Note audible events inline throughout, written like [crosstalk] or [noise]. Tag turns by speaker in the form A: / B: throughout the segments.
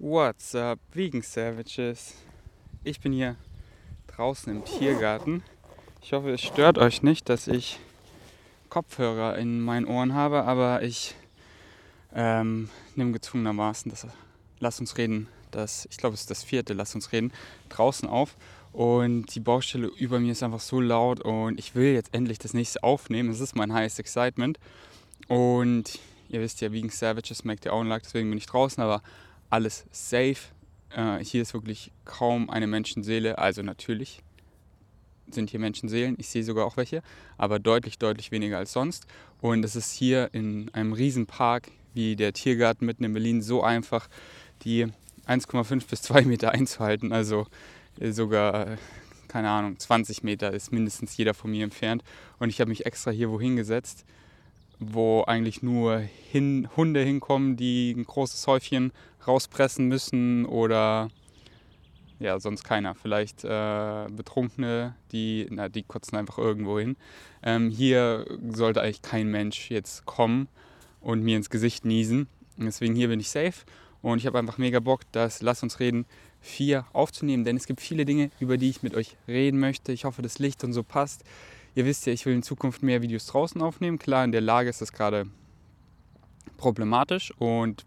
A: What's up, Vegan Savages? Ich bin hier draußen im Tiergarten. Ich hoffe, es stört euch nicht, dass ich Kopfhörer in meinen Ohren habe, aber ich ähm, nehme gezwungenermaßen das Lass uns reden, das, ich glaube, es ist das vierte Lass uns reden, draußen auf. Und die Baustelle über mir ist einfach so laut und ich will jetzt endlich das nächste aufnehmen. Es ist mein highest excitement. Und ihr wisst ja, Vegan Savages, merkt ihr auch Lag, deswegen bin ich draußen, aber alles safe. Äh, hier ist wirklich kaum eine Menschenseele. Also natürlich sind hier Menschenseelen. Ich sehe sogar auch welche, aber deutlich, deutlich weniger als sonst. Und es ist hier in einem Riesenpark wie der Tiergarten mitten in Berlin so einfach, die 1,5 bis 2 Meter einzuhalten. Also äh, sogar, keine Ahnung, 20 Meter ist mindestens jeder von mir entfernt. Und ich habe mich extra hier wohin gesetzt wo eigentlich nur hin, Hunde hinkommen, die ein großes Häufchen rauspressen müssen oder ja, sonst keiner. Vielleicht äh, Betrunkene, die, na, die kotzen einfach irgendwo hin. Ähm, hier sollte eigentlich kein Mensch jetzt kommen und mir ins Gesicht niesen. Deswegen hier bin ich safe und ich habe einfach mega Bock, das Lass uns reden 4 aufzunehmen, denn es gibt viele Dinge, über die ich mit euch reden möchte. Ich hoffe, das Licht und so passt. Ihr wisst ja, ich will in Zukunft mehr Videos draußen aufnehmen. Klar, in der Lage ist das gerade problematisch und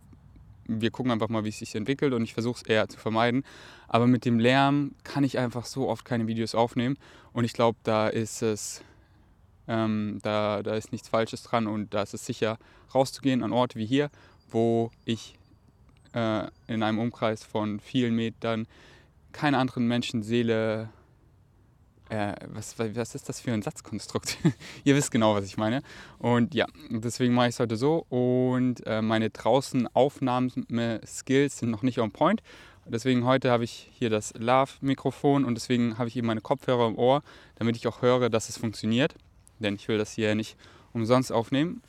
A: wir gucken einfach mal, wie es sich entwickelt und ich versuche es eher zu vermeiden. Aber mit dem Lärm kann ich einfach so oft keine Videos aufnehmen und ich glaube, da ist es, ähm, da, da ist nichts Falsches dran und da ist es sicher rauszugehen an Orte wie hier, wo ich äh, in einem Umkreis von vielen Metern keine anderen Menschenseele äh, was, was ist das für ein Satzkonstrukt? [laughs] Ihr wisst genau, was ich meine. Und ja, deswegen mache ich es heute so. Und äh, meine draußen Aufnahme-Skills sind noch nicht on point. Deswegen heute habe ich hier das Love-Mikrofon und deswegen habe ich eben meine Kopfhörer im Ohr, damit ich auch höre, dass es funktioniert. Denn ich will das hier nicht umsonst aufnehmen.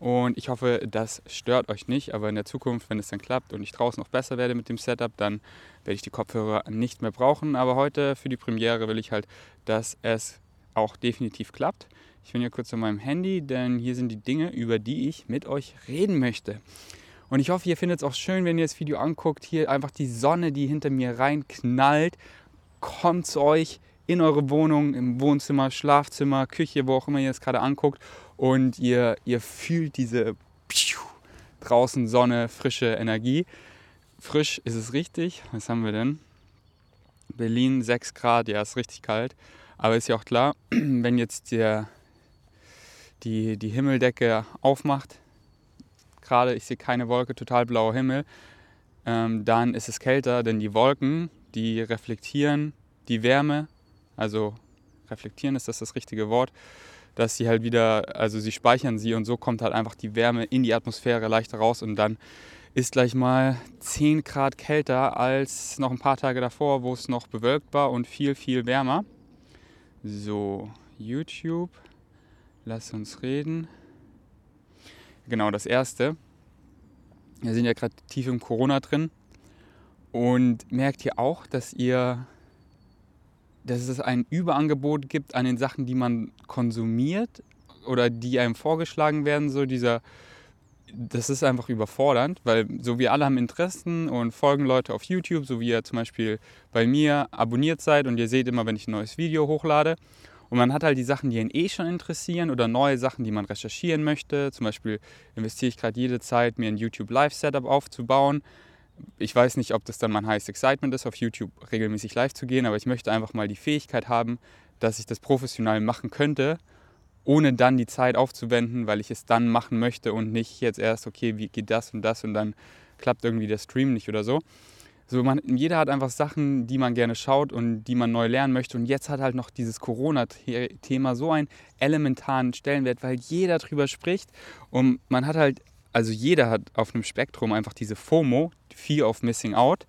A: Und ich hoffe, das stört euch nicht. Aber in der Zukunft, wenn es dann klappt und ich draußen noch besser werde mit dem Setup, dann werde ich die Kopfhörer nicht mehr brauchen. Aber heute für die Premiere will ich halt, dass es auch definitiv klappt. Ich bin hier kurz an meinem Handy, denn hier sind die Dinge, über die ich mit euch reden möchte. Und ich hoffe, ihr findet es auch schön, wenn ihr das Video anguckt. Hier einfach die Sonne, die hinter mir reinknallt, kommt zu euch in eure Wohnung, im Wohnzimmer, Schlafzimmer, Küche, wo auch immer ihr es gerade anguckt und ihr, ihr fühlt diese draußen Sonne, frische Energie. Frisch ist es richtig. Was haben wir denn? Berlin 6 Grad, ja, ist richtig kalt. Aber ist ja auch klar, [clears throat] wenn jetzt der, die, die Himmeldecke aufmacht, gerade ich sehe keine Wolke, total blauer Himmel, ähm, dann ist es kälter, denn die Wolken, die reflektieren die Wärme, also reflektieren ist das das richtige Wort, dass sie halt wieder, also sie speichern sie und so kommt halt einfach die Wärme in die Atmosphäre leichter raus und dann ist gleich mal 10 Grad kälter als noch ein paar Tage davor, wo es noch bewölkt war und viel, viel wärmer. So, YouTube, lass uns reden. Genau, das erste. Wir sind ja gerade tief im Corona drin und merkt ihr auch, dass ihr dass es ein Überangebot gibt an den Sachen, die man konsumiert oder die einem vorgeschlagen werden, so dieser, das ist einfach überfordernd, weil so wir alle haben Interessen und folgen Leute auf YouTube, so wie ihr zum Beispiel bei mir abonniert seid und ihr seht immer, wenn ich ein neues Video hochlade. Und man hat halt die Sachen, die ihn eh schon interessieren oder neue Sachen, die man recherchieren möchte. Zum Beispiel investiere ich gerade jede Zeit, mir ein YouTube Live Setup aufzubauen ich weiß nicht, ob das dann mein Highest Excitement ist, auf YouTube regelmäßig live zu gehen, aber ich möchte einfach mal die Fähigkeit haben, dass ich das professionell machen könnte, ohne dann die Zeit aufzuwenden, weil ich es dann machen möchte und nicht jetzt erst, okay, wie geht das und das und dann klappt irgendwie der Stream nicht oder so. So man, jeder hat einfach Sachen, die man gerne schaut und die man neu lernen möchte. Und jetzt hat halt noch dieses Corona-Thema so einen elementaren Stellenwert, weil jeder drüber spricht. Und man hat halt also jeder hat auf einem Spektrum einfach diese FOMO, Fear of Missing Out,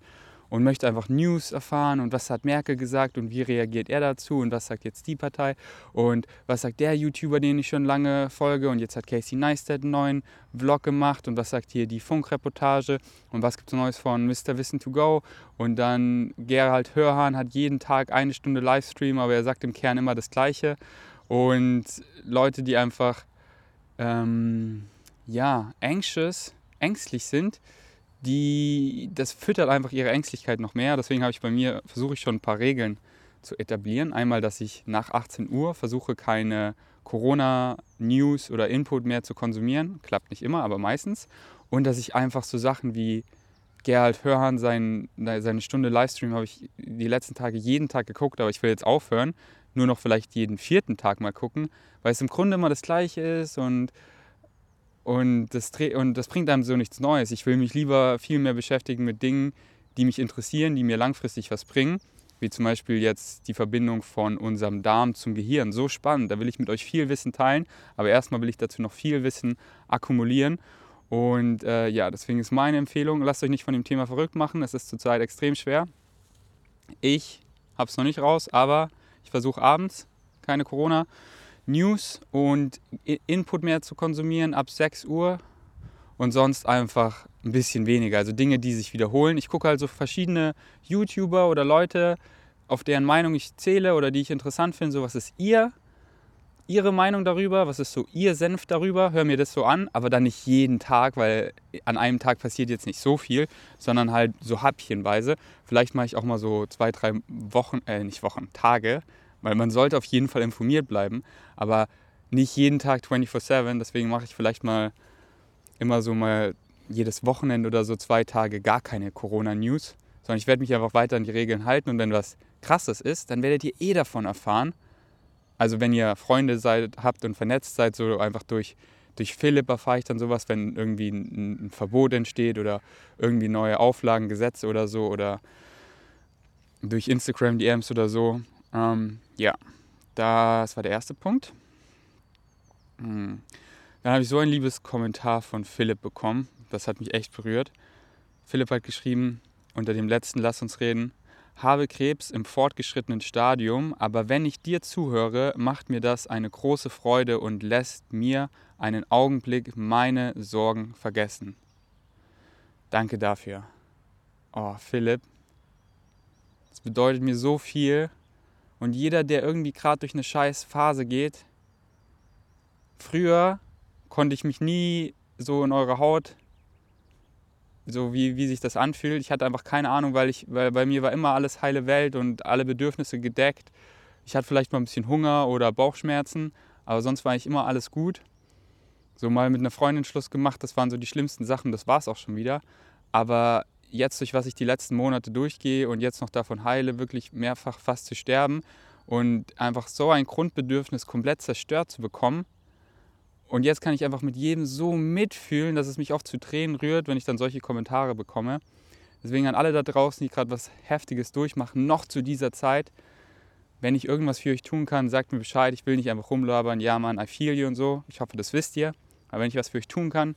A: und möchte einfach News erfahren und was hat Merkel gesagt und wie reagiert er dazu und was sagt jetzt die Partei und was sagt der YouTuber, den ich schon lange folge und jetzt hat Casey Neistat einen neuen Vlog gemacht und was sagt hier die Funkreportage und was gibt es Neues von Mr. Wissen to Go und dann Gerald Hörhan hat jeden Tag eine Stunde Livestream, aber er sagt im Kern immer das Gleiche und Leute, die einfach ähm, ja, anxious, ängstlich sind, die, das füttert einfach ihre Ängstlichkeit noch mehr. Deswegen habe ich bei mir, versuche ich schon ein paar Regeln zu etablieren. Einmal, dass ich nach 18 Uhr versuche, keine Corona-News oder Input mehr zu konsumieren. Klappt nicht immer, aber meistens. Und dass ich einfach so Sachen wie Gerald Hörhan, sein, seine Stunde Livestream habe ich die letzten Tage jeden Tag geguckt, aber ich will jetzt aufhören. Nur noch vielleicht jeden vierten Tag mal gucken, weil es im Grunde immer das Gleiche ist und, und, das, und das bringt einem so nichts Neues. Ich will mich lieber viel mehr beschäftigen mit Dingen, die mich interessieren, die mir langfristig was bringen wie zum Beispiel jetzt die Verbindung von unserem Darm zum Gehirn. So spannend, da will ich mit euch viel Wissen teilen, aber erstmal will ich dazu noch viel Wissen akkumulieren. Und äh, ja, deswegen ist meine Empfehlung, lasst euch nicht von dem Thema verrückt machen, es ist zurzeit extrem schwer. Ich habe es noch nicht raus, aber ich versuche abends keine Corona-News und Input mehr zu konsumieren ab 6 Uhr und sonst einfach ein bisschen weniger. Also Dinge, die sich wiederholen. Ich gucke also verschiedene YouTuber oder Leute, auf deren Meinung ich zähle oder die ich interessant finde. So, was ist ihr, ihre Meinung darüber? Was ist so ihr Senf darüber? Hör mir das so an, aber dann nicht jeden Tag, weil an einem Tag passiert jetzt nicht so viel, sondern halt so häppchenweise. Vielleicht mache ich auch mal so zwei, drei Wochen, äh, nicht Wochen, Tage, weil man sollte auf jeden Fall informiert bleiben, aber nicht jeden Tag 24/7. Deswegen mache ich vielleicht mal immer so mal jedes Wochenende oder so zwei Tage gar keine Corona-News, sondern ich werde mich einfach weiter an die Regeln halten und wenn was Krasses ist, dann werdet ihr eh davon erfahren. Also wenn ihr Freunde seid, habt und vernetzt seid, so einfach durch, durch Philipp erfahre ich dann sowas, wenn irgendwie ein, ein Verbot entsteht oder irgendwie neue Auflagen, Gesetze oder so oder durch Instagram DMs oder so. Ähm, ja, das war der erste Punkt. Hm. Dann habe ich so ein liebes Kommentar von Philipp bekommen. Das hat mich echt berührt. Philipp hat geschrieben unter dem letzten Lass uns reden. Habe Krebs im fortgeschrittenen Stadium, aber wenn ich dir zuhöre, macht mir das eine große Freude und lässt mir einen Augenblick meine Sorgen vergessen. Danke dafür. Oh, Philipp, das bedeutet mir so viel. Und jeder, der irgendwie gerade durch eine scheiß Phase geht, früher konnte ich mich nie so in eure Haut, so wie, wie sich das anfühlt. Ich hatte einfach keine Ahnung, weil, ich, weil bei mir war immer alles heile Welt und alle Bedürfnisse gedeckt. Ich hatte vielleicht mal ein bisschen Hunger oder Bauchschmerzen, aber sonst war ich immer alles gut. So mal mit einer Freundin Schluss gemacht, das waren so die schlimmsten Sachen, das war es auch schon wieder. Aber jetzt, durch was ich die letzten Monate durchgehe und jetzt noch davon heile, wirklich mehrfach fast zu sterben und einfach so ein Grundbedürfnis komplett zerstört zu bekommen, und jetzt kann ich einfach mit jedem so mitfühlen, dass es mich oft zu Tränen rührt, wenn ich dann solche Kommentare bekomme. Deswegen an alle da draußen, die gerade was Heftiges durchmachen, noch zu dieser Zeit, wenn ich irgendwas für euch tun kann, sagt mir Bescheid. Ich will nicht einfach rumlabern, ja Mann, I feel you und so. Ich hoffe, das wisst ihr. Aber wenn ich was für euch tun kann,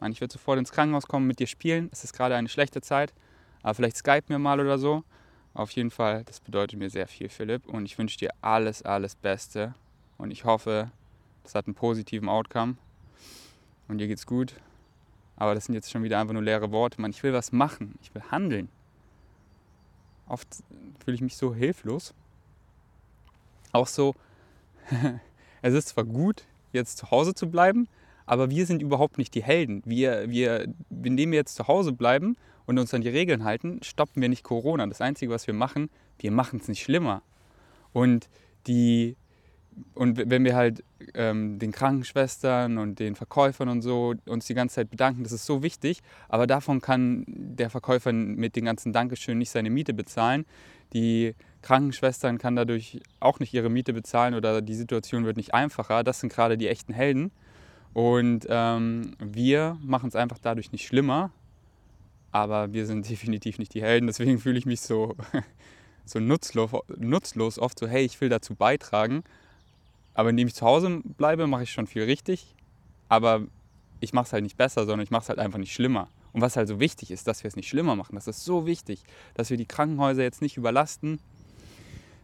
A: Mann, ich würde sofort ins Krankenhaus kommen, mit dir spielen. Es ist gerade eine schlechte Zeit, aber vielleicht Skype mir mal oder so. Auf jeden Fall, das bedeutet mir sehr viel, Philipp. Und ich wünsche dir alles, alles Beste. Und ich hoffe, das hat einen positiven Outcome und dir geht's gut. Aber das sind jetzt schon wieder einfach nur leere Worte. Man, ich will was machen, ich will handeln. Oft fühle ich mich so hilflos. Auch so, [laughs] es ist zwar gut, jetzt zu Hause zu bleiben, aber wir sind überhaupt nicht die Helden. Wir, wir, indem wir jetzt zu Hause bleiben und uns an die Regeln halten, stoppen wir nicht Corona. Das Einzige, was wir machen, wir machen es nicht schlimmer. Und die und wenn wir halt ähm, den Krankenschwestern und den Verkäufern und so uns die ganze Zeit bedanken, das ist so wichtig, aber davon kann der Verkäufer mit den ganzen Dankeschön nicht seine Miete bezahlen. Die Krankenschwestern kann dadurch auch nicht ihre Miete bezahlen oder die Situation wird nicht einfacher. Das sind gerade die echten Helden. Und ähm, wir machen es einfach dadurch nicht schlimmer, aber wir sind [laughs] definitiv nicht die Helden. Deswegen fühle ich mich so, [laughs] so nutzlos, nutzlos oft, so hey, ich will dazu beitragen aber indem ich zu Hause bleibe, mache ich schon viel richtig. Aber ich mache es halt nicht besser, sondern ich mache es halt einfach nicht schlimmer. Und was halt so wichtig ist, dass wir es nicht schlimmer machen. Das ist so wichtig, dass wir die Krankenhäuser jetzt nicht überlasten,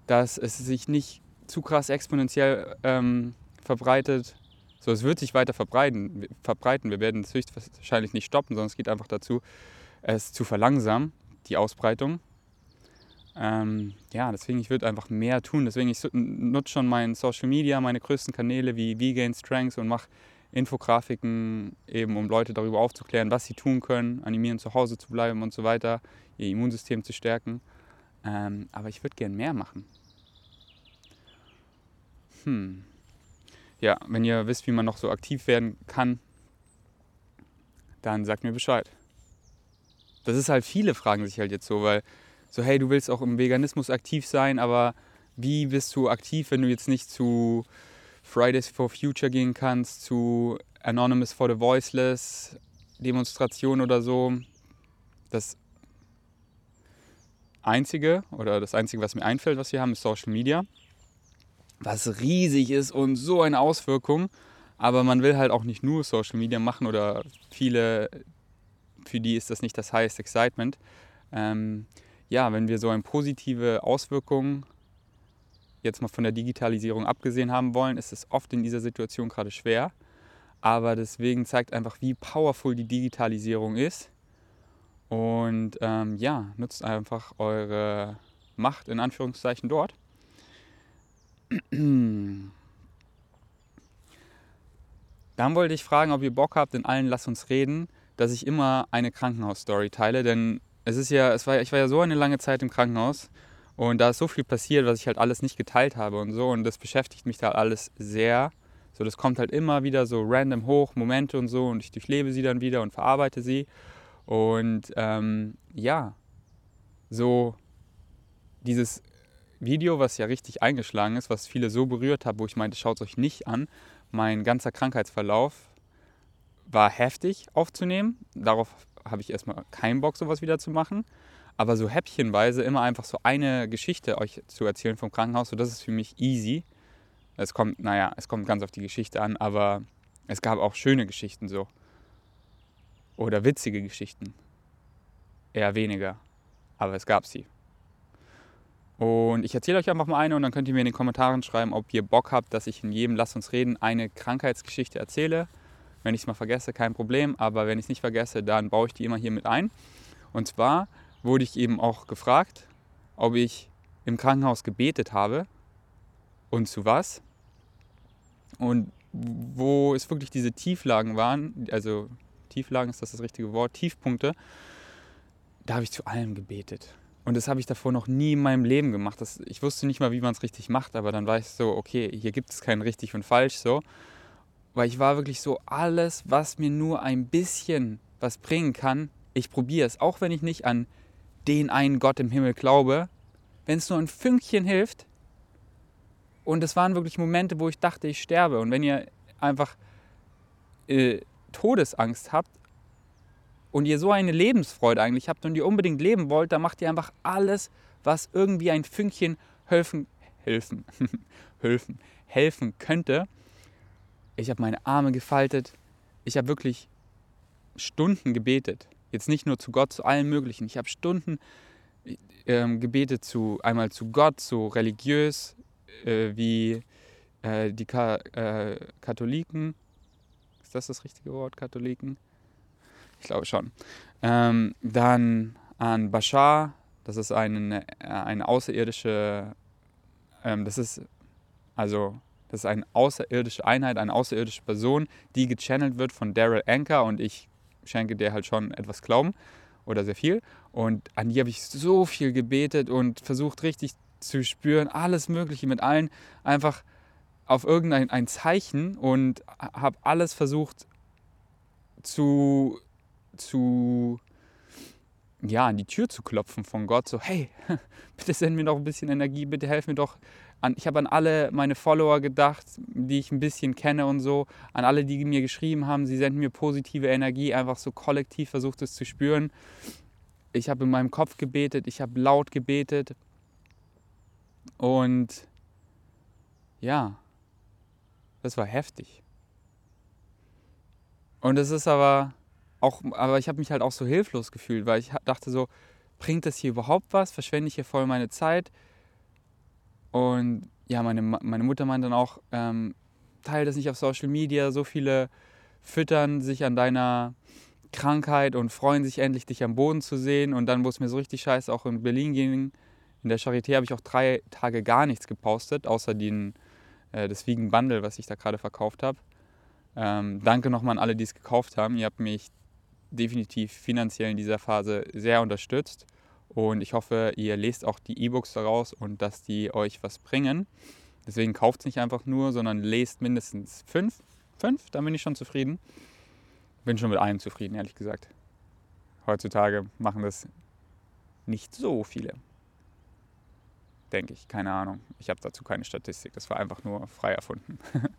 A: dass es sich nicht zu krass exponentiell ähm, verbreitet. So, es wird sich weiter verbreiten, verbreiten. Wir werden es höchstwahrscheinlich nicht stoppen, sondern es geht einfach dazu, es zu verlangsamen, die Ausbreitung. Ähm, ja, deswegen, ich würde einfach mehr tun. Deswegen, ich nutze schon mein Social Media, meine größten Kanäle wie Vegan Strengths und mache Infografiken, eben um Leute darüber aufzuklären, was sie tun können, animieren, zu Hause zu bleiben und so weiter, ihr Immunsystem zu stärken. Ähm, aber ich würde gern mehr machen. Hm. Ja, wenn ihr wisst, wie man noch so aktiv werden kann, dann sagt mir Bescheid. Das ist halt, viele fragen sich halt jetzt so, weil so, hey, du willst auch im Veganismus aktiv sein, aber wie bist du aktiv, wenn du jetzt nicht zu Fridays for Future gehen kannst, zu Anonymous for the Voiceless, Demonstration oder so. Das Einzige oder das Einzige, was mir einfällt, was wir haben, ist Social Media, was riesig ist und so eine Auswirkung. Aber man will halt auch nicht nur Social Media machen oder viele, für die ist das nicht das highest excitement. Ähm, ja, wenn wir so eine positive Auswirkung jetzt mal von der Digitalisierung abgesehen haben wollen, ist es oft in dieser Situation gerade schwer. Aber deswegen zeigt einfach, wie powerful die Digitalisierung ist. Und ähm, ja, nutzt einfach eure Macht in Anführungszeichen dort. [clears throat] Dann wollte ich fragen, ob ihr Bock habt, in allen Lass uns reden, dass ich immer eine Krankenhausstory teile. Denn es ist ja, es war, ich war ja so eine lange Zeit im Krankenhaus und da ist so viel passiert, was ich halt alles nicht geteilt habe und so. Und das beschäftigt mich da alles sehr. So, das kommt halt immer wieder so random hoch, Momente und so. Und ich durchlebe sie dann wieder und verarbeite sie. Und ähm, ja, so dieses Video, was ja richtig eingeschlagen ist, was viele so berührt hat, wo ich meinte, schaut es euch nicht an. Mein ganzer Krankheitsverlauf war heftig aufzunehmen. Darauf habe ich erstmal keinen Bock, sowas wieder zu machen. Aber so häppchenweise immer einfach so eine Geschichte euch zu erzählen vom Krankenhaus, so das ist für mich easy. Es kommt, naja, es kommt ganz auf die Geschichte an, aber es gab auch schöne Geschichten so. Oder witzige Geschichten. Eher weniger. Aber es gab sie. Und ich erzähle euch einfach mal eine und dann könnt ihr mir in den Kommentaren schreiben, ob ihr Bock habt, dass ich in jedem Lass uns reden eine Krankheitsgeschichte erzähle. Wenn ich es mal vergesse, kein Problem. Aber wenn ich es nicht vergesse, dann baue ich die immer hier mit ein. Und zwar wurde ich eben auch gefragt, ob ich im Krankenhaus gebetet habe und zu was. Und wo es wirklich diese Tieflagen waren, also Tieflagen ist das das richtige Wort, Tiefpunkte, da habe ich zu allem gebetet. Und das habe ich davor noch nie in meinem Leben gemacht. Das, ich wusste nicht mal, wie man es richtig macht, aber dann war ich so, okay, hier gibt es kein richtig und falsch so. Weil ich war wirklich so, alles, was mir nur ein bisschen was bringen kann, ich probiere es. Auch wenn ich nicht an den einen Gott im Himmel glaube, wenn es nur ein Fünkchen hilft. Und es waren wirklich Momente, wo ich dachte, ich sterbe. Und wenn ihr einfach äh, Todesangst habt und ihr so eine Lebensfreude eigentlich habt und ihr unbedingt leben wollt, dann macht ihr einfach alles, was irgendwie ein Fünkchen helfen, helfen, [laughs] helfen, helfen könnte. Ich habe meine Arme gefaltet. Ich habe wirklich Stunden gebetet. Jetzt nicht nur zu Gott, zu allen möglichen. Ich habe Stunden ähm, gebetet zu einmal zu Gott, so religiös äh, wie äh, die Ka äh, Katholiken. Ist das das richtige Wort, Katholiken? Ich glaube schon. Ähm, dann an Bashar, das ist eine, eine außerirdische, ähm, das ist also das ist eine außerirdische Einheit, eine außerirdische Person, die gechannelt wird von Daryl Anker und ich schenke der halt schon etwas Glauben oder sehr viel. Und an die habe ich so viel gebetet und versucht richtig zu spüren, alles Mögliche mit allen, einfach auf irgendein ein Zeichen und habe alles versucht zu, zu, ja, an die Tür zu klopfen von Gott, so, hey, [laughs] bitte send mir doch ein bisschen Energie, bitte helf mir doch, an, ich habe an alle meine Follower gedacht, die ich ein bisschen kenne und so, an alle, die mir geschrieben haben, sie senden mir positive Energie, einfach so kollektiv versucht es zu spüren. Ich habe in meinem Kopf gebetet, ich habe laut gebetet und ja, das war heftig. Und es ist aber auch, aber ich habe mich halt auch so hilflos gefühlt, weil ich dachte so, bringt das hier überhaupt was? Verschwende ich hier voll meine Zeit? Und ja, meine, meine Mutter meint dann auch, ähm, teile das nicht auf Social Media. So viele füttern sich an deiner Krankheit und freuen sich endlich, dich am Boden zu sehen. Und dann, wo es mir so richtig scheiße auch in Berlin ging, in der Charité habe ich auch drei Tage gar nichts gepostet, außer den, äh, das Vegan Bundle, was ich da gerade verkauft habe. Ähm, danke nochmal an alle, die es gekauft haben. Ihr habt mich definitiv finanziell in dieser Phase sehr unterstützt. Und ich hoffe, ihr lest auch die E-Books daraus und dass die euch was bringen. Deswegen kauft es nicht einfach nur, sondern lest mindestens fünf. Fünf, dann bin ich schon zufrieden. Bin schon mit einem zufrieden, ehrlich gesagt. Heutzutage machen das nicht so viele. Denke ich, keine Ahnung. Ich habe dazu keine Statistik. Das war einfach nur frei erfunden. [laughs]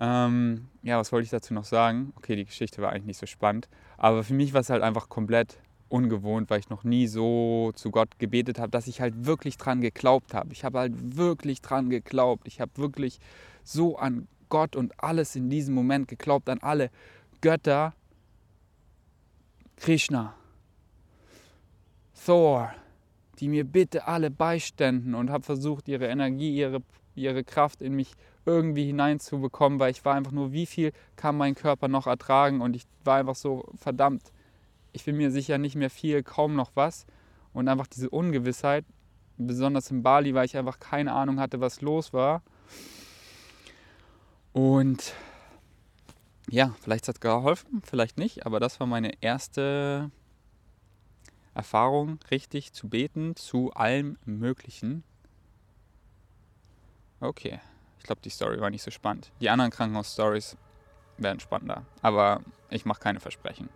A: ähm, ja, was wollte ich dazu noch sagen? Okay, die Geschichte war eigentlich nicht so spannend. Aber für mich war es halt einfach komplett ungewohnt, weil ich noch nie so zu Gott gebetet habe, dass ich halt wirklich dran geglaubt habe. Ich habe halt wirklich dran geglaubt. Ich habe wirklich so an Gott und alles in diesem Moment geglaubt, an alle Götter. Krishna, Thor, die mir bitte alle beiständen und habe versucht, ihre Energie, ihre, ihre Kraft in mich irgendwie hineinzubekommen, weil ich war einfach nur, wie viel kann mein Körper noch ertragen und ich war einfach so verdammt ich bin mir sicher nicht mehr viel, kaum noch was. Und einfach diese Ungewissheit, besonders in Bali, weil ich einfach keine Ahnung hatte, was los war. Und ja, vielleicht hat es geholfen, vielleicht nicht, aber das war meine erste Erfahrung, richtig zu beten zu allem Möglichen. Okay, ich glaube, die Story war nicht so spannend. Die anderen Krankenhaus-Stories werden spannender, aber ich mache keine Versprechen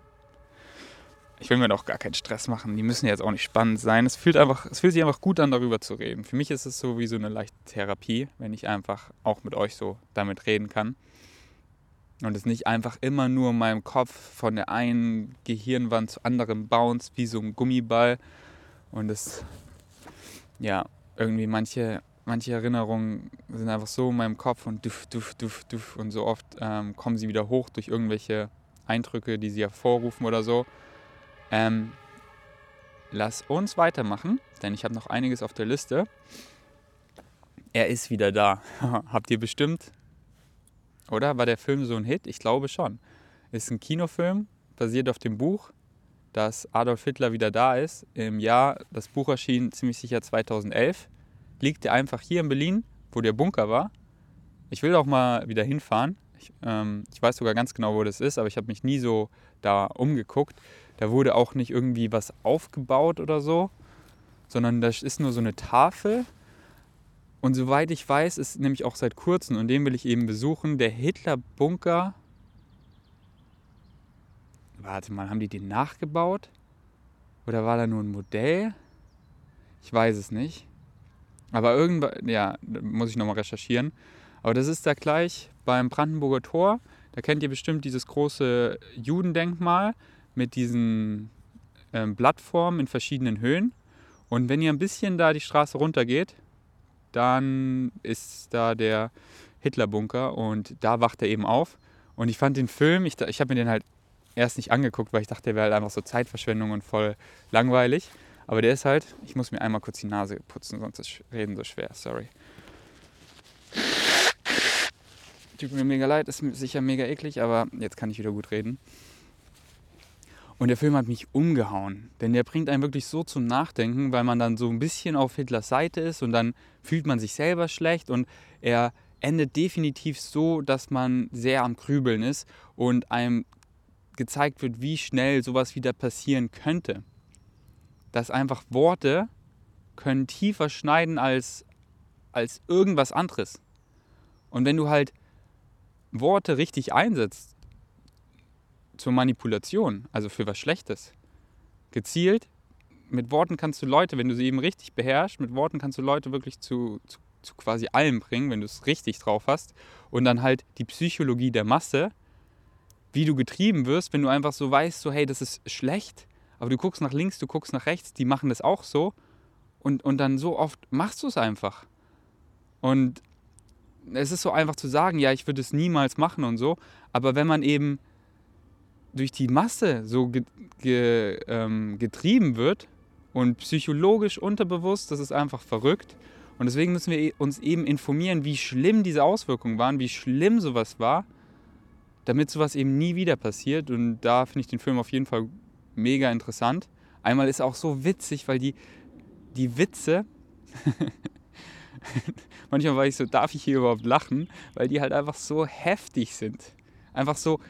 A: ich will mir doch gar keinen Stress machen. Die müssen jetzt auch nicht spannend sein. Es fühlt, einfach, es fühlt sich einfach gut an, darüber zu reden. Für mich ist es so wie so eine leichte Therapie, wenn ich einfach auch mit euch so damit reden kann. Und es nicht einfach immer nur in meinem Kopf von der einen Gehirnwand zur anderen bounce, wie so ein Gummiball. Und es, ja, irgendwie manche, manche Erinnerungen sind einfach so in meinem Kopf und duff, duff, duff, duff. Und so oft ähm, kommen sie wieder hoch durch irgendwelche Eindrücke, die sie hervorrufen oder so. Ähm, lass uns weitermachen, denn ich habe noch einiges auf der Liste. Er ist wieder da. [laughs] Habt ihr bestimmt, oder? War der Film so ein Hit? Ich glaube schon. Ist ein Kinofilm, basiert auf dem Buch, dass Adolf Hitler wieder da ist. Im Jahr, das Buch erschien ziemlich sicher 2011. Liegt er einfach hier in Berlin, wo der Bunker war. Ich will auch mal wieder hinfahren. Ich, ähm, ich weiß sogar ganz genau, wo das ist, aber ich habe mich nie so da umgeguckt. Da wurde auch nicht irgendwie was aufgebaut oder so, sondern das ist nur so eine Tafel. Und soweit ich weiß, ist nämlich auch seit kurzem, und den will ich eben besuchen, der Hitler-Bunker. Warte mal, haben die den nachgebaut? Oder war da nur ein Modell? Ich weiß es nicht. Aber irgendwann, ja, muss ich nochmal recherchieren. Aber das ist da gleich beim Brandenburger Tor. Da kennt ihr bestimmt dieses große Judendenkmal mit diesen ähm, Plattformen in verschiedenen Höhen. Und wenn ihr ein bisschen da die Straße runter geht, dann ist da der Hitlerbunker und da wacht er eben auf. Und ich fand den Film, ich, ich habe mir den halt erst nicht angeguckt, weil ich dachte, der wäre halt einfach so Zeitverschwendung und voll langweilig. Aber der ist halt, ich muss mir einmal kurz die Nase putzen, sonst ist Reden so schwer, sorry. Tut mir mega leid, ist sicher mega eklig, aber jetzt kann ich wieder gut reden. Und der Film hat mich umgehauen, denn der bringt einen wirklich so zum Nachdenken, weil man dann so ein bisschen auf Hitlers Seite ist und dann fühlt man sich selber schlecht und er endet definitiv so, dass man sehr am Grübeln ist und einem gezeigt wird, wie schnell sowas wieder passieren könnte. Dass einfach Worte können tiefer schneiden als, als irgendwas anderes. Und wenn du halt Worte richtig einsetzt, zur Manipulation, also für was Schlechtes. Gezielt, mit Worten kannst du Leute, wenn du sie eben richtig beherrschst, mit Worten kannst du Leute wirklich zu, zu, zu quasi allem bringen, wenn du es richtig drauf hast. Und dann halt die Psychologie der Masse, wie du getrieben wirst, wenn du einfach so weißt, so hey, das ist schlecht, aber du guckst nach links, du guckst nach rechts, die machen das auch so. Und, und dann so oft machst du es einfach. Und es ist so einfach zu sagen, ja, ich würde es niemals machen und so. Aber wenn man eben durch die Masse so ge, ge, ähm, getrieben wird und psychologisch unterbewusst, das ist einfach verrückt. Und deswegen müssen wir uns eben informieren, wie schlimm diese Auswirkungen waren, wie schlimm sowas war, damit sowas eben nie wieder passiert. Und da finde ich den Film auf jeden Fall mega interessant. Einmal ist auch so witzig, weil die, die Witze, [laughs] manchmal war ich so, darf ich hier überhaupt lachen, weil die halt einfach so heftig sind. Einfach so,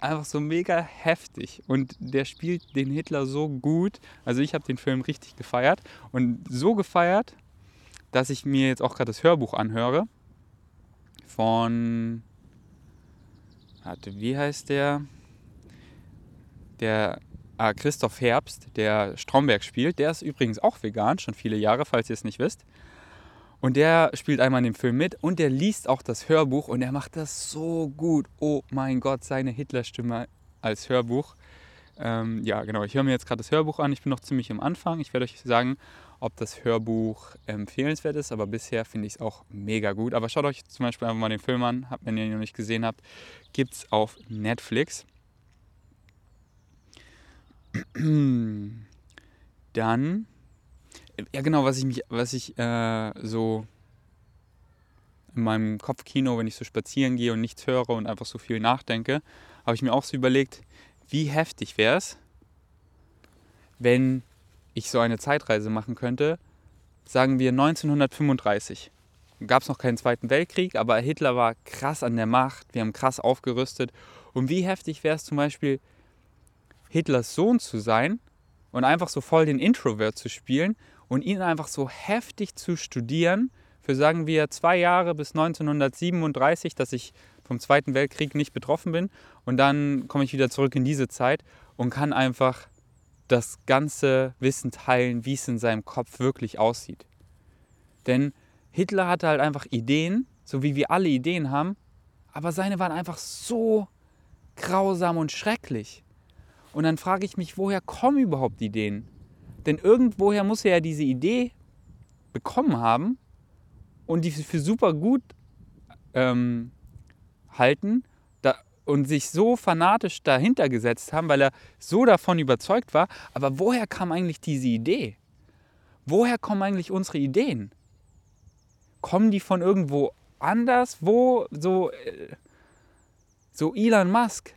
A: einfach so mega heftig. Und der spielt den Hitler so gut. Also ich habe den Film richtig gefeiert. Und so gefeiert, dass ich mir jetzt auch gerade das Hörbuch anhöre. Von. Wie heißt der? Der ah, Christoph Herbst, der Stromberg spielt. Der ist übrigens auch vegan, schon viele Jahre, falls ihr es nicht wisst. Und der spielt einmal in dem Film mit und der liest auch das Hörbuch und er macht das so gut. Oh mein Gott, seine Hitlerstimme als Hörbuch. Ähm, ja, genau, ich höre mir jetzt gerade das Hörbuch an. Ich bin noch ziemlich am Anfang. Ich werde euch sagen, ob das Hörbuch empfehlenswert ist, aber bisher finde ich es auch mega gut. Aber schaut euch zum Beispiel einfach mal den Film an, wenn ihr ihn noch nicht gesehen habt. Gibt es auf Netflix. [clears throat] Dann ja genau, was ich mich, was ich äh, so in meinem Kopfkino, wenn ich so spazieren gehe und nichts höre und einfach so viel nachdenke, habe ich mir auch so überlegt, wie heftig wäre es, wenn ich so eine Zeitreise machen könnte, sagen wir 1935. Gab es noch keinen Zweiten Weltkrieg, aber Hitler war krass an der Macht, wir haben krass aufgerüstet. Und wie heftig wäre es zum Beispiel, Hitlers Sohn zu sein und einfach so voll den Introvert zu spielen und ihn einfach so heftig zu studieren, für sagen wir zwei Jahre bis 1937, dass ich vom Zweiten Weltkrieg nicht betroffen bin. Und dann komme ich wieder zurück in diese Zeit und kann einfach das ganze Wissen teilen, wie es in seinem Kopf wirklich aussieht. Denn Hitler hatte halt einfach Ideen, so wie wir alle Ideen haben, aber seine waren einfach so grausam und schrecklich. Und dann frage ich mich, woher kommen überhaupt Ideen? Denn irgendwoher muss er ja diese Idee bekommen haben und die für super gut ähm, halten da, und sich so fanatisch dahinter gesetzt haben, weil er so davon überzeugt war. Aber woher kam eigentlich diese Idee? Woher kommen eigentlich unsere Ideen? Kommen die von irgendwo anders? Wo so, äh, so Elon Musk,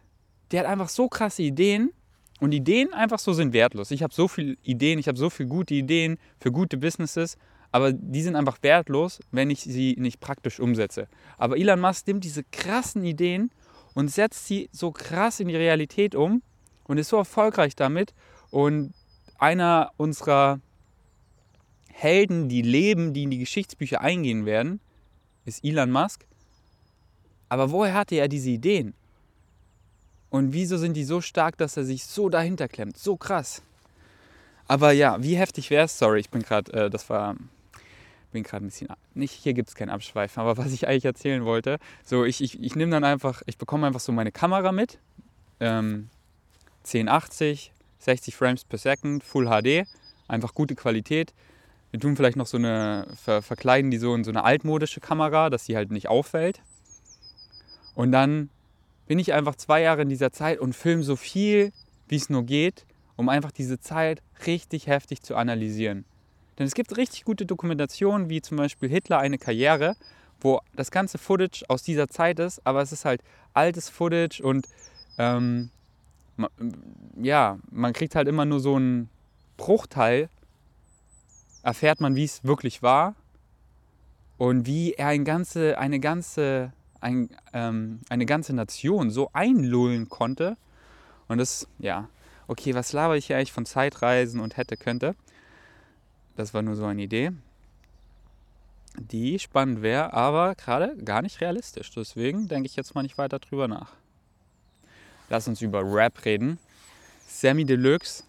A: der hat einfach so krasse Ideen und Ideen einfach so sind wertlos. Ich habe so viele Ideen, ich habe so viele gute Ideen für gute Businesses, aber die sind einfach wertlos, wenn ich sie nicht praktisch umsetze. Aber Elon Musk nimmt diese krassen Ideen und setzt sie so krass in die Realität um und ist so erfolgreich damit. Und einer unserer Helden, die leben, die in die Geschichtsbücher eingehen werden, ist Elon Musk. Aber woher hatte er diese Ideen? Und wieso sind die so stark, dass er sich so dahinter klemmt? So krass. Aber ja, wie heftig wäre es? Sorry, ich bin gerade, äh, das war, bin gerade ein bisschen, nicht, hier gibt es kein Abschweifen, aber was ich eigentlich erzählen wollte, so ich, ich, ich nehme dann einfach, ich bekomme einfach so meine Kamera mit, ähm, 1080, 60 Frames per Second, Full HD, einfach gute Qualität. Wir tun vielleicht noch so eine, ver, verkleiden die so in so eine altmodische Kamera, dass sie halt nicht auffällt. Und dann bin ich einfach zwei Jahre in dieser Zeit und filme so viel, wie es nur geht, um einfach diese Zeit richtig heftig zu analysieren. Denn es gibt richtig gute Dokumentationen, wie zum Beispiel Hitler eine Karriere, wo das ganze Footage aus dieser Zeit ist, aber es ist halt altes Footage und ähm, ja, man kriegt halt immer nur so einen Bruchteil, erfährt man, wie es wirklich war und wie er ein ganze, eine ganze ein, ähm, eine ganze Nation so einlullen konnte. Und das, ja, okay, was laber ich hier eigentlich von Zeitreisen und hätte, könnte? Das war nur so eine Idee, die spannend wäre, aber gerade gar nicht realistisch. Deswegen denke ich jetzt mal nicht weiter drüber nach. Lass uns über Rap reden. Sammy Deluxe.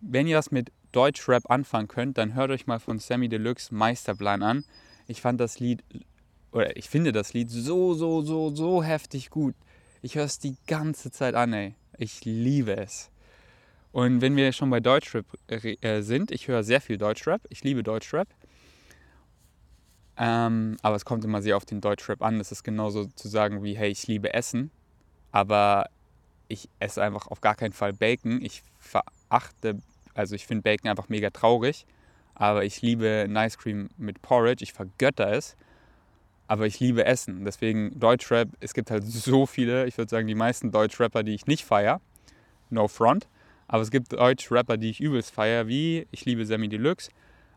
A: Wenn ihr was mit Deutschrap anfangen könnt, dann hört euch mal von Sammy Deluxe Meisterplan an. Ich fand das Lied oder ich finde das Lied so, so, so, so heftig gut. Ich höre es die ganze Zeit an, ey. Ich liebe es. Und wenn wir schon bei Deutschrap äh, sind, ich höre sehr viel Deutschrap. Ich liebe Deutschrap. Ähm, aber es kommt immer sehr auf den Deutschrap an. Das ist genauso zu sagen wie, hey, ich liebe Essen. Aber ich esse einfach auf gar keinen Fall Bacon. Ich verachte, also ich finde Bacon einfach mega traurig. Aber ich liebe ein Ice Cream mit Porridge. Ich vergötter es aber ich liebe Essen. Deswegen Deutschrap, es gibt halt so viele, ich würde sagen, die meisten Deutschrapper, die ich nicht feiere. No front. Aber es gibt Deutschrapper, die ich übelst feiere, wie ich liebe Sammy Deluxe,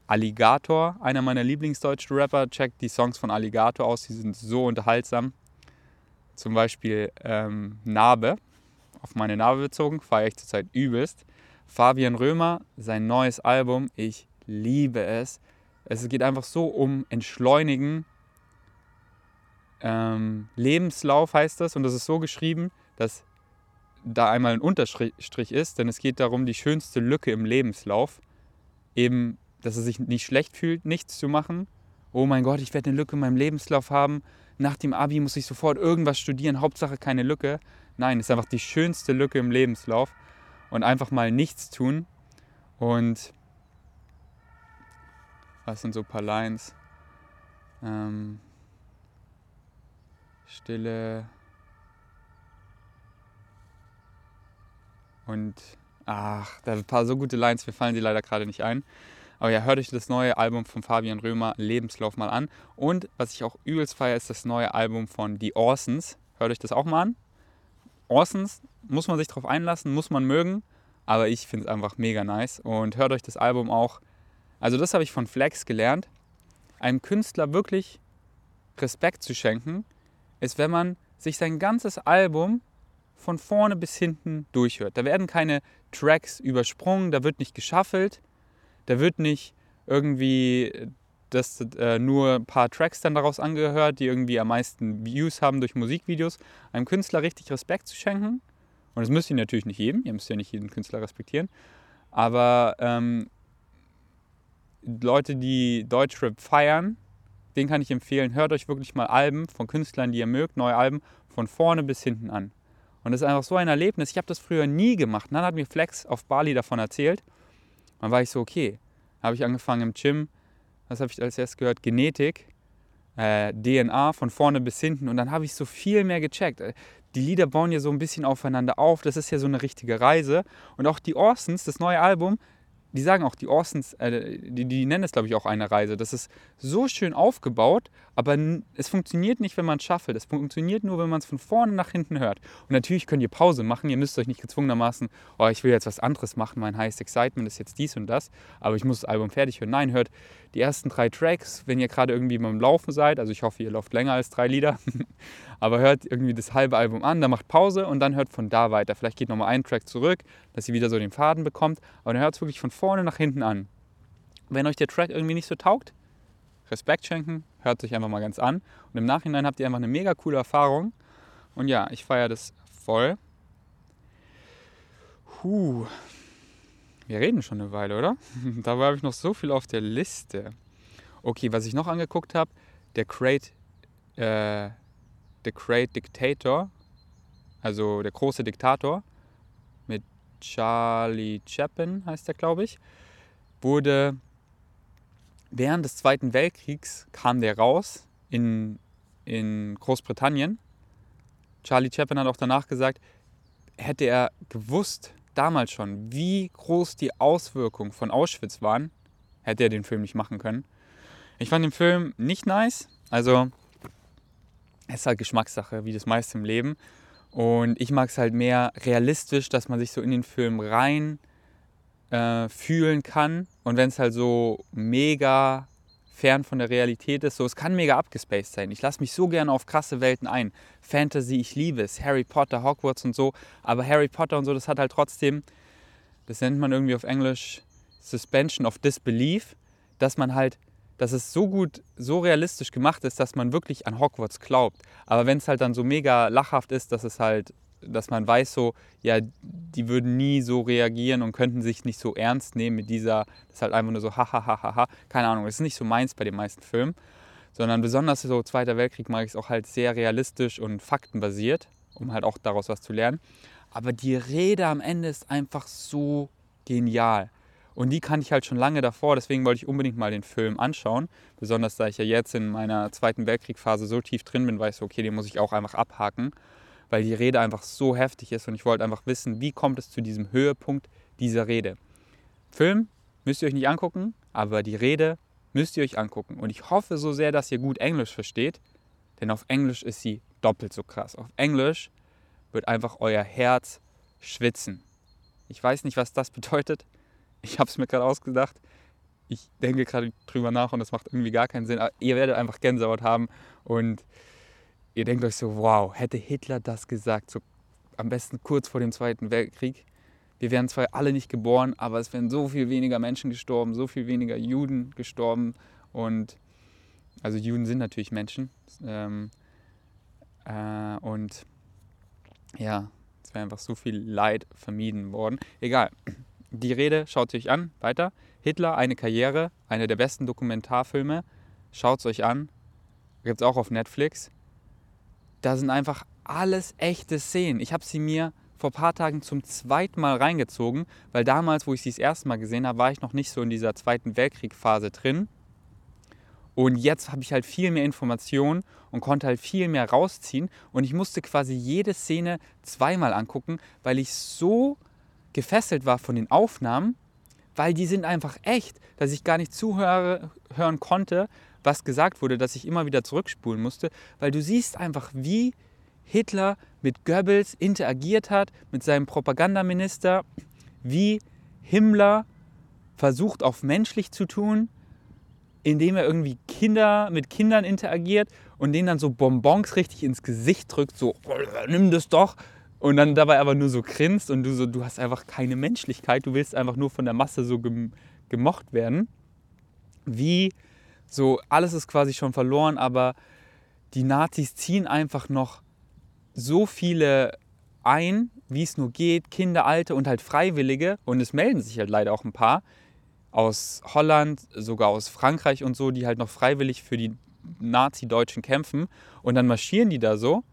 A: Alligator, einer meiner Lieblingsdeutschen Rapper. Checkt die Songs von Alligator aus, die sind so unterhaltsam. zum Beispiel ähm, Narbe, auf meine Narbe bezogen, feiere ich zurzeit übelst. Fabian Römer, sein neues Album, ich liebe es. Es geht einfach so um Entschleunigen. Ähm, Lebenslauf heißt das und das ist so geschrieben, dass da einmal ein Unterstrich ist, denn es geht darum, die schönste Lücke im Lebenslauf, eben, dass er sich nicht schlecht fühlt, nichts zu machen. Oh mein Gott, ich werde eine Lücke in meinem Lebenslauf haben. Nach dem Abi muss ich sofort irgendwas studieren, Hauptsache keine Lücke. Nein, es ist einfach die schönste Lücke im Lebenslauf und einfach mal nichts tun. Und was sind so ein paar Lines? Ähm, Stille. Und ach, da ein paar so gute Lines, mir fallen die leider gerade nicht ein. Aber ja, hört euch das neue Album von Fabian Römer, Lebenslauf, mal an. Und was ich auch übelst feiere, ist das neue Album von The Orsons. Hört euch das auch mal an. Orsons muss man sich drauf einlassen, muss man mögen. Aber ich finde es einfach mega nice. Und hört euch das Album auch. Also, das habe ich von Flex gelernt. Einem Künstler wirklich Respekt zu schenken, ist, wenn man sich sein ganzes Album von vorne bis hinten durchhört. Da werden keine Tracks übersprungen, da wird nicht geschaffelt, da wird nicht irgendwie das, äh, nur ein paar Tracks dann daraus angehört, die irgendwie am meisten Views haben durch Musikvideos. Einem Künstler richtig Respekt zu schenken. Und das müsst ihr natürlich nicht jedem, ihr müsst ja nicht jeden Künstler respektieren. Aber ähm, Leute, die Deutschrap feiern, den kann ich empfehlen. Hört euch wirklich mal Alben von Künstlern, die ihr mögt, neue Alben, von vorne bis hinten an. Und das ist einfach so ein Erlebnis. Ich habe das früher nie gemacht. Und dann hat mir Flex auf Bali davon erzählt. dann war ich so, okay. Habe ich angefangen im Gym. Was habe ich als erstes gehört? Genetik. Äh, DNA von vorne bis hinten. Und dann habe ich so viel mehr gecheckt. Äh, die Lieder bauen ja so ein bisschen aufeinander auf. Das ist ja so eine richtige Reise. Und auch die Orsons, das neue Album, die sagen auch, die Orsons, äh, die, die nennen es, glaube ich, auch eine Reise. Das ist so schön aufgebaut, aber es funktioniert nicht, wenn man es schaffelt. Es funktioniert nur, wenn man es von vorne nach hinten hört. Und natürlich könnt ihr Pause machen. Ihr müsst euch nicht gezwungenermaßen, oh, ich will jetzt was anderes machen. Mein Highest Excitement ist jetzt dies und das, aber ich muss das Album fertig hören. Nein, hört die ersten drei Tracks, wenn ihr gerade irgendwie beim Laufen seid. Also ich hoffe, ihr lauft länger als drei Lieder. [laughs] aber hört irgendwie das halbe Album an, dann macht Pause und dann hört von da weiter. Vielleicht geht nochmal ein Track zurück, dass ihr wieder so den Faden bekommt. Aber dann hört es wirklich von vorne nach hinten an. Wenn euch der Track irgendwie nicht so taugt, Respekt schenken, hört sich einfach mal ganz an. Und im Nachhinein habt ihr einfach eine mega coole Erfahrung. Und ja, ich feiere das voll. Huh. Wir reden schon eine Weile, oder? [laughs] Dabei habe ich noch so viel auf der Liste. Okay, was ich noch angeguckt habe, der Great, äh, The Great Dictator, also der große Diktator Charlie Chaplin heißt der, glaube ich, wurde während des Zweiten Weltkriegs kam der raus in, in Großbritannien. Charlie Chaplin hat auch danach gesagt, hätte er gewusst, damals schon, wie groß die Auswirkungen von Auschwitz waren, hätte er den Film nicht machen können. Ich fand den Film nicht nice. Also, es ist halt Geschmackssache, wie das meiste im Leben. Und ich mag es halt mehr realistisch, dass man sich so in den Film rein äh, fühlen kann. Und wenn es halt so mega fern von der Realität ist, so es kann mega abgespaced sein. Ich lasse mich so gerne auf krasse Welten ein. Fantasy, ich liebe es. Harry Potter, Hogwarts und so. Aber Harry Potter und so, das hat halt trotzdem, das nennt man irgendwie auf Englisch Suspension of Disbelief, dass man halt dass es so gut, so realistisch gemacht ist, dass man wirklich an Hogwarts glaubt. Aber wenn es halt dann so mega lachhaft ist, dass es halt dass man weiß so, ja, die würden nie so reagieren und könnten sich nicht so ernst nehmen mit dieser, das ist halt einfach nur so, hahaha, keine Ahnung, das ist nicht so meins bei den meisten Filmen, sondern besonders so Zweiter Weltkrieg mag ich es auch halt sehr realistisch und faktenbasiert, um halt auch daraus was zu lernen. Aber die Rede am Ende ist einfach so genial. Und die kannte ich halt schon lange davor, deswegen wollte ich unbedingt mal den Film anschauen. Besonders da ich ja jetzt in meiner Zweiten Weltkriegphase so tief drin bin, weiß ich, okay, den muss ich auch einfach abhaken weil die Rede einfach so heftig ist und ich wollte einfach wissen, wie kommt es zu diesem Höhepunkt dieser Rede. Film müsst ihr euch nicht angucken, aber die Rede müsst ihr euch angucken. Und ich hoffe so sehr, dass ihr gut Englisch versteht, denn auf Englisch ist sie doppelt so krass. Auf Englisch wird einfach euer Herz schwitzen. Ich weiß nicht, was das bedeutet. Ich habe es mir gerade ausgedacht. Ich denke gerade drüber nach und das macht irgendwie gar keinen Sinn. Aber ihr werdet einfach Gänsehaut haben und ihr denkt euch so, wow, hätte Hitler das gesagt, so am besten kurz vor dem Zweiten Weltkrieg. Wir wären zwar alle nicht geboren, aber es wären so viel weniger Menschen gestorben, so viel weniger Juden gestorben. Und also Juden sind natürlich Menschen. Ähm, äh, und ja, es wäre einfach so viel Leid vermieden worden. Egal. Die Rede schaut euch an. Weiter. Hitler, eine Karriere, einer der besten Dokumentarfilme. Schaut es euch an. Gibt es auch auf Netflix. Da sind einfach alles echte Szenen. Ich habe sie mir vor ein paar Tagen zum zweiten Mal reingezogen, weil damals, wo ich sie das erste Mal gesehen habe, war ich noch nicht so in dieser Zweiten Weltkrieg-Phase drin. Und jetzt habe ich halt viel mehr Informationen und konnte halt viel mehr rausziehen. Und ich musste quasi jede Szene zweimal angucken, weil ich so gefesselt war von den Aufnahmen, weil die sind einfach echt, dass ich gar nicht zuhören konnte, was gesagt wurde, dass ich immer wieder zurückspulen musste, weil du siehst einfach, wie Hitler mit Goebbels interagiert hat, mit seinem Propagandaminister, wie Himmler versucht auf menschlich zu tun, indem er irgendwie Kinder mit Kindern interagiert und denen dann so Bonbons richtig ins Gesicht drückt, so nimm das doch und dann dabei aber nur so grinst und du so du hast einfach keine Menschlichkeit, du willst einfach nur von der Masse so gemocht werden. Wie so alles ist quasi schon verloren, aber die Nazis ziehen einfach noch so viele ein, wie es nur geht, Kinder, Alte und halt Freiwillige und es melden sich halt leider auch ein paar, aus Holland, sogar aus Frankreich und so, die halt noch freiwillig für die Nazi-Deutschen kämpfen. Und dann marschieren die da so.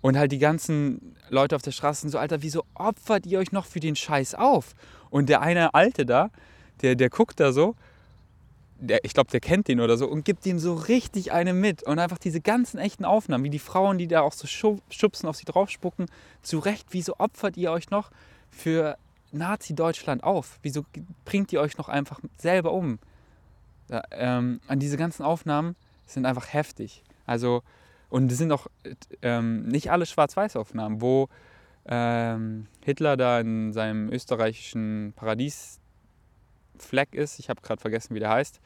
A: Und halt die ganzen Leute auf der Straße sind so, Alter, wieso opfert ihr euch noch für den Scheiß auf? Und der eine Alte da, der, der guckt da so, der, ich glaube, der kennt den oder so, und gibt ihm so richtig eine mit. Und einfach diese ganzen echten Aufnahmen, wie die Frauen, die da auch so schubsen, auf sie draufspucken, zu Recht, wieso opfert ihr euch noch für Nazi-Deutschland auf? Wieso bringt ihr euch noch einfach selber um? Ja, ähm, an diese ganzen Aufnahmen sind einfach heftig. Also, und es sind auch ähm, nicht alle Schwarz-Weiß-Aufnahmen, wo ähm, Hitler da in seinem österreichischen Paradies-Fleck ist. Ich habe gerade vergessen, wie der heißt.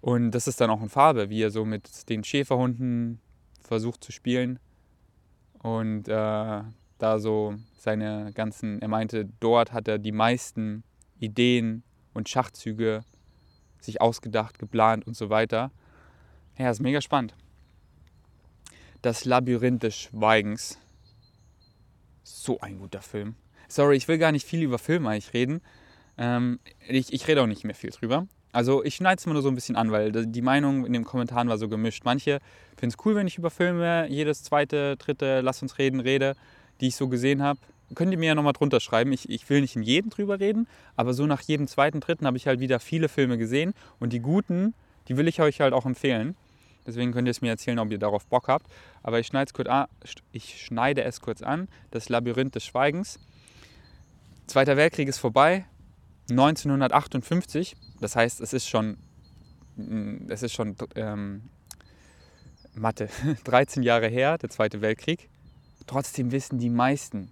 A: Und das ist dann auch in Farbe, wie er so mit den Schäferhunden versucht zu spielen. Und äh, da so seine ganzen, er meinte, dort hat er die meisten Ideen und Schachzüge sich ausgedacht, geplant und so weiter. Ja, ist mega spannend. Das Labyrinth des Schweigens. So ein guter Film. Sorry, ich will gar nicht viel über Filme eigentlich reden. Ähm, ich, ich rede auch nicht mehr viel drüber. Also ich schneide es mal nur so ein bisschen an, weil die Meinung in den Kommentaren war so gemischt. Manche finden es cool, wenn ich über Filme jedes zweite, dritte Lass uns reden rede die ich so gesehen habe. Könnt ihr mir ja nochmal drunter schreiben. Ich, ich will nicht in jedem drüber reden, aber so nach jedem zweiten, dritten habe ich halt wieder viele Filme gesehen und die guten, die will ich euch halt auch empfehlen. Deswegen könnt ihr es mir erzählen, ob ihr darauf Bock habt. Aber ich schneide es kurz an. Ich schneide es kurz an. Das Labyrinth des Schweigens. Zweiter Weltkrieg ist vorbei. 1958. Das heißt, es ist schon, mm, es ist schon ähm, Mathe, [laughs] 13 Jahre her, der Zweite Weltkrieg. Trotzdem wissen die meisten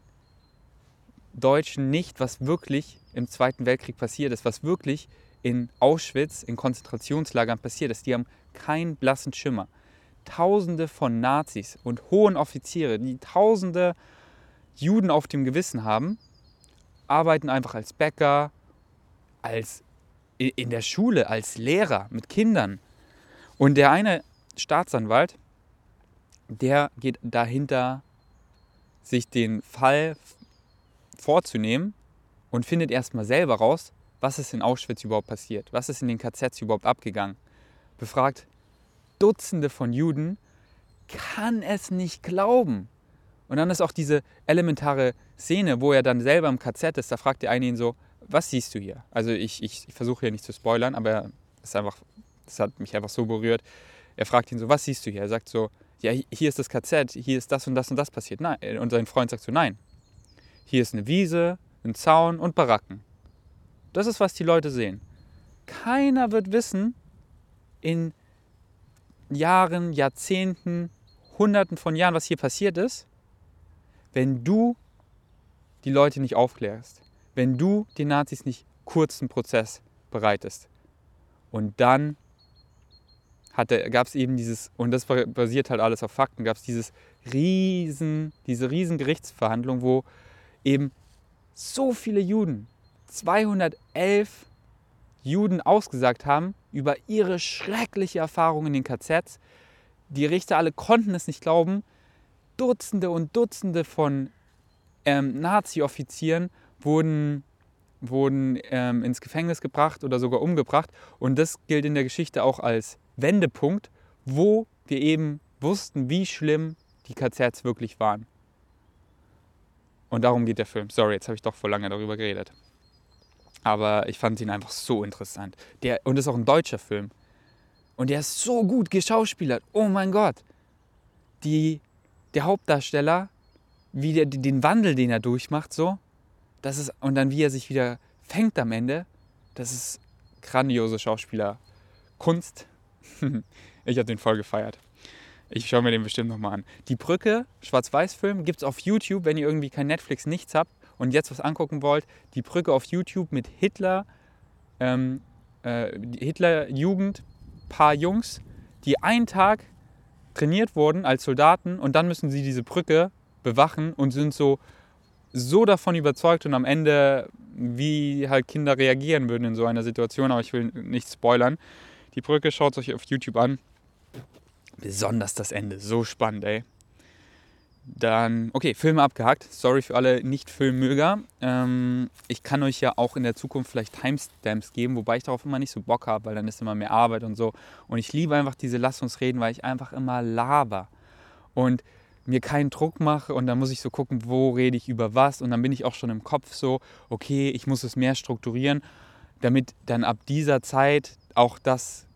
A: Deutschen nicht, was wirklich im Zweiten Weltkrieg passiert ist, was wirklich in Auschwitz, in Konzentrationslagern passiert ist. Die haben keinen blassen Schimmer. Tausende von Nazis und hohen Offiziere, die tausende Juden auf dem Gewissen haben, arbeiten einfach als Bäcker, als in der Schule, als Lehrer mit Kindern. Und der eine Staatsanwalt, der geht dahinter sich den Fall vorzunehmen und findet erstmal selber raus, was ist in Auschwitz überhaupt passiert, was ist in den KZs überhaupt abgegangen. Befragt Dutzende von Juden, kann es nicht glauben. Und dann ist auch diese elementare Szene, wo er dann selber im KZ ist, da fragt der eine ihn so, was siehst du hier? Also ich, ich, ich versuche hier nicht zu spoilern, aber es einfach, das hat mich einfach so berührt. Er fragt ihn so, was siehst du hier? Er sagt so, ja, hier ist das KZ, hier ist das und das und das passiert. Nein. Und sein Freund sagt so, nein. Hier ist eine Wiese, ein Zaun und Baracken. Das ist, was die Leute sehen. Keiner wird wissen, in Jahren, Jahrzehnten, Hunderten von Jahren, was hier passiert ist, wenn du die Leute nicht aufklärst, wenn du den Nazis nicht kurzen Prozess bereitest. Und dann gab es eben dieses, und das basiert halt alles auf Fakten, gab es dieses riesen, diese riesen Gerichtsverhandlung, wo eben so viele Juden, 211 Juden ausgesagt haben über ihre schreckliche Erfahrung in den KZs. Die Richter alle konnten es nicht glauben. Dutzende und Dutzende von ähm, Nazi-Offizieren wurden, wurden ähm, ins Gefängnis gebracht oder sogar umgebracht. Und das gilt in der Geschichte auch als Wendepunkt, wo wir eben wussten, wie schlimm die KZs wirklich waren. Und darum geht der Film. Sorry, jetzt habe ich doch vor lange darüber geredet. Aber ich fand ihn einfach so interessant. Der, und es ist auch ein deutscher Film. Und der ist so gut geschauspielert. Oh mein Gott. Die, der Hauptdarsteller, wie der, den Wandel, den er durchmacht, so. Das ist, und dann wie er sich wieder fängt am Ende. Das ist grandiose Schauspielerkunst. [laughs] ich habe den voll gefeiert. Ich schaue mir den bestimmt nochmal an. Die Brücke, Schwarz-Weiß-Film, gibt es auf YouTube, wenn ihr irgendwie kein Netflix, nichts habt und jetzt was angucken wollt. Die Brücke auf YouTube mit Hitler, ähm, äh, Hitler-Jugend, paar Jungs, die einen Tag trainiert wurden als Soldaten und dann müssen sie diese Brücke bewachen und sind so, so davon überzeugt und am Ende, wie halt Kinder reagieren würden in so einer Situation, aber ich will nicht spoilern. Die Brücke schaut euch auf YouTube an. Besonders das Ende, so spannend, ey. Dann, okay, Filme abgehakt. Sorry für alle Nicht-Filmmöger. Ähm, ich kann euch ja auch in der Zukunft vielleicht Timestamps geben, wobei ich darauf immer nicht so Bock habe, weil dann ist immer mehr Arbeit und so. Und ich liebe einfach diese Lass uns reden, weil ich einfach immer laber. Und mir keinen Druck mache und dann muss ich so gucken, wo rede ich über was und dann bin ich auch schon im Kopf so, okay, ich muss es mehr strukturieren, damit dann ab dieser Zeit auch das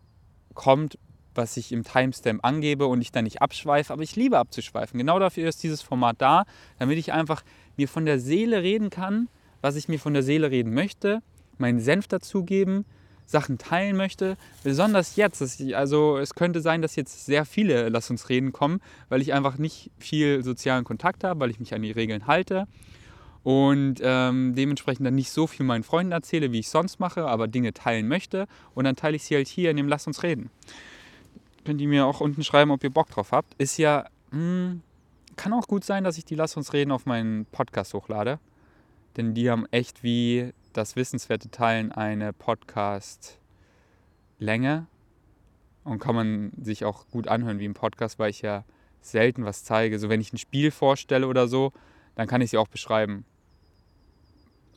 A: kommt, was ich im Timestamp angebe und ich dann nicht abschweife, aber ich liebe abzuschweifen. Genau dafür ist dieses Format da, damit ich einfach mir von der Seele reden kann, was ich mir von der Seele reden möchte, meinen Senf dazugeben, Sachen teilen möchte. Besonders jetzt. Also es könnte sein, dass jetzt sehr viele Lass uns reden kommen, weil ich einfach nicht viel sozialen Kontakt habe, weil ich mich an die Regeln halte und ähm, dementsprechend dann nicht so viel meinen Freunden erzähle, wie ich sonst mache, aber Dinge teilen möchte. Und dann teile ich sie halt hier in dem Lass uns reden könnt ihr mir auch unten schreiben, ob ihr Bock drauf habt. Ist ja, mh, hm, kann auch gut sein, dass ich die Lass uns reden auf meinen Podcast hochlade. Denn die haben echt wie das wissenswerte Teilen eine Podcast-Länge. Und kann man sich auch gut anhören wie im Podcast, weil ich ja selten was zeige. So wenn ich ein Spiel vorstelle oder so, dann kann ich sie auch beschreiben.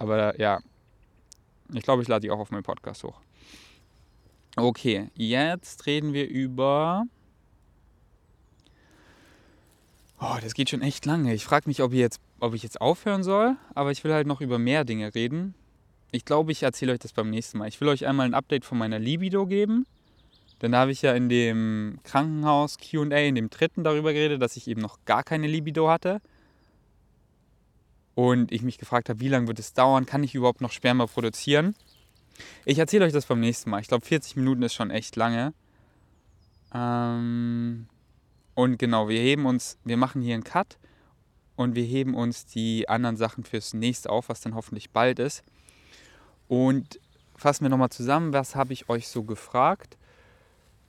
A: Aber ja, ich glaube, ich lade die auch auf meinen Podcast hoch. Okay, jetzt reden wir über. Oh, das geht schon echt lange. Ich frage mich, ob ich, jetzt, ob ich jetzt aufhören soll, aber ich will halt noch über mehr Dinge reden. Ich glaube, ich erzähle euch das beim nächsten Mal. Ich will euch einmal ein Update von meiner Libido geben. Denn da habe ich ja in dem Krankenhaus QA, in dem dritten, darüber geredet, dass ich eben noch gar keine Libido hatte. Und ich mich gefragt habe, wie lange wird es dauern? Kann ich überhaupt noch Sperma produzieren? Ich erzähle euch das beim nächsten Mal. Ich glaube, 40 Minuten ist schon echt lange. Ähm und genau, wir heben uns, wir machen hier einen Cut und wir heben uns die anderen Sachen fürs nächste auf, was dann hoffentlich bald ist. Und fassen wir nochmal zusammen, was habe ich euch so gefragt?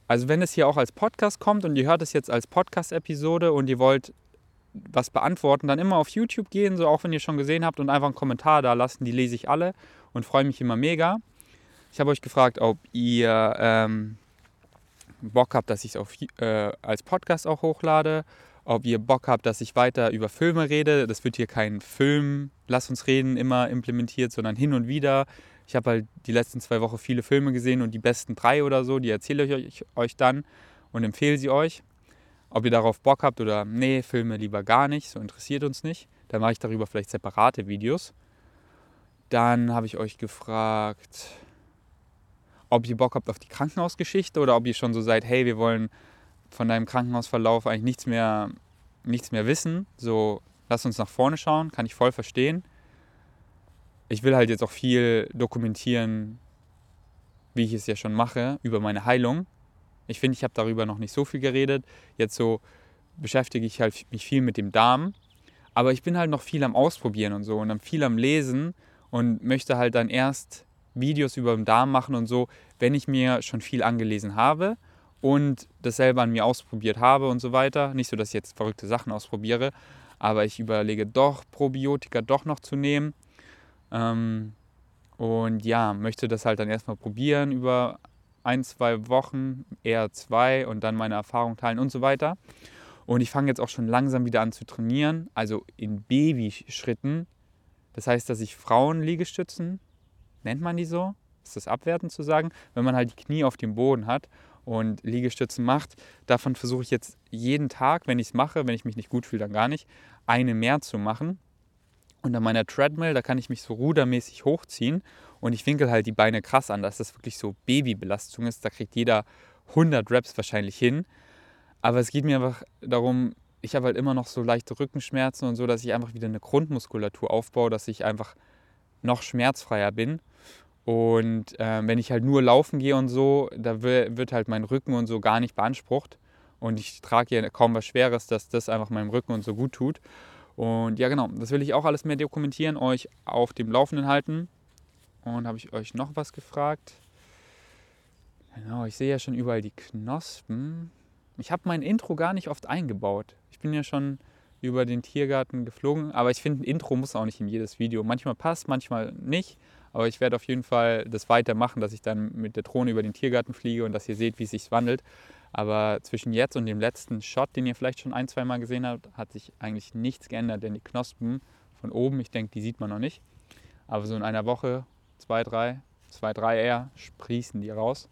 A: Also wenn es hier auch als Podcast kommt und ihr hört es jetzt als Podcast-Episode und ihr wollt was beantworten, dann immer auf YouTube gehen, so auch wenn ihr schon gesehen habt und einfach einen Kommentar da lassen, die lese ich alle und freue mich immer mega. Ich habe euch gefragt, ob ihr ähm, Bock habt, dass ich es äh, als Podcast auch hochlade, ob ihr Bock habt, dass ich weiter über Filme rede. Das wird hier kein Film, lass uns reden, immer implementiert, sondern hin und wieder. Ich habe halt die letzten zwei Wochen viele Filme gesehen und die besten drei oder so, die erzähle ich euch, euch dann und empfehle sie euch. Ob ihr darauf Bock habt oder nee, Filme lieber gar nicht, so interessiert uns nicht. Dann mache ich darüber vielleicht separate Videos. Dann habe ich euch gefragt, ob ihr Bock habt auf die Krankenhausgeschichte oder ob ihr schon so seid, hey, wir wollen von deinem Krankenhausverlauf eigentlich nichts mehr, nichts mehr wissen. So, lass uns nach vorne schauen, kann ich voll verstehen. Ich will halt jetzt auch viel dokumentieren, wie ich es ja schon mache, über meine Heilung. Ich finde, ich habe darüber noch nicht so viel geredet. Jetzt so beschäftige ich halt mich viel mit dem Darm. Aber ich bin halt noch viel am Ausprobieren und so und dann viel am Lesen und möchte halt dann erst Videos über den Darm machen und so, wenn ich mir schon viel angelesen habe und das selber an mir ausprobiert habe und so weiter. Nicht so, dass ich jetzt verrückte Sachen ausprobiere, aber ich überlege doch, Probiotika doch noch zu nehmen. Ähm, und ja, möchte das halt dann erstmal probieren über ein, zwei Wochen, eher zwei und dann meine Erfahrung teilen und so weiter. Und ich fange jetzt auch schon langsam wieder an zu trainieren, also in Babyschritten. Das heißt, dass ich Frauenliegestützen, nennt man die so? Ist das abwertend zu sagen? Wenn man halt die Knie auf dem Boden hat und Liegestützen macht, davon versuche ich jetzt jeden Tag, wenn ich es mache, wenn ich mich nicht gut fühle, dann gar nicht, eine mehr zu machen. Und an meiner Treadmill, da kann ich mich so rudermäßig hochziehen und ich winkel halt die Beine krass an, dass das wirklich so Babybelastung ist. Da kriegt jeder 100 Reps wahrscheinlich hin. Aber es geht mir einfach darum, ich habe halt immer noch so leichte Rückenschmerzen und so, dass ich einfach wieder eine Grundmuskulatur aufbaue, dass ich einfach noch schmerzfreier bin. Und äh, wenn ich halt nur laufen gehe und so, da wird halt mein Rücken und so gar nicht beansprucht. Und ich trage ja kaum was Schweres, dass das einfach meinem Rücken und so gut tut. Und ja, genau, das will ich auch alles mehr dokumentieren, euch auf dem Laufenden halten. Und habe ich euch noch was gefragt? Genau, ich sehe ja schon überall die Knospen. Ich habe mein Intro gar nicht oft eingebaut. Ich bin ja schon über den Tiergarten geflogen, aber ich finde, ein Intro muss auch nicht in jedes Video. Manchmal passt, manchmal nicht. Aber ich werde auf jeden Fall das weitermachen, dass ich dann mit der Drohne über den Tiergarten fliege und dass ihr seht, wie es sich wandelt. Aber zwischen jetzt und dem letzten Shot, den ihr vielleicht schon ein, zwei Mal gesehen habt, hat sich eigentlich nichts geändert, denn die Knospen von oben, ich denke, die sieht man noch nicht. Aber so in einer Woche, zwei, drei, zwei, drei eher, sprießen die raus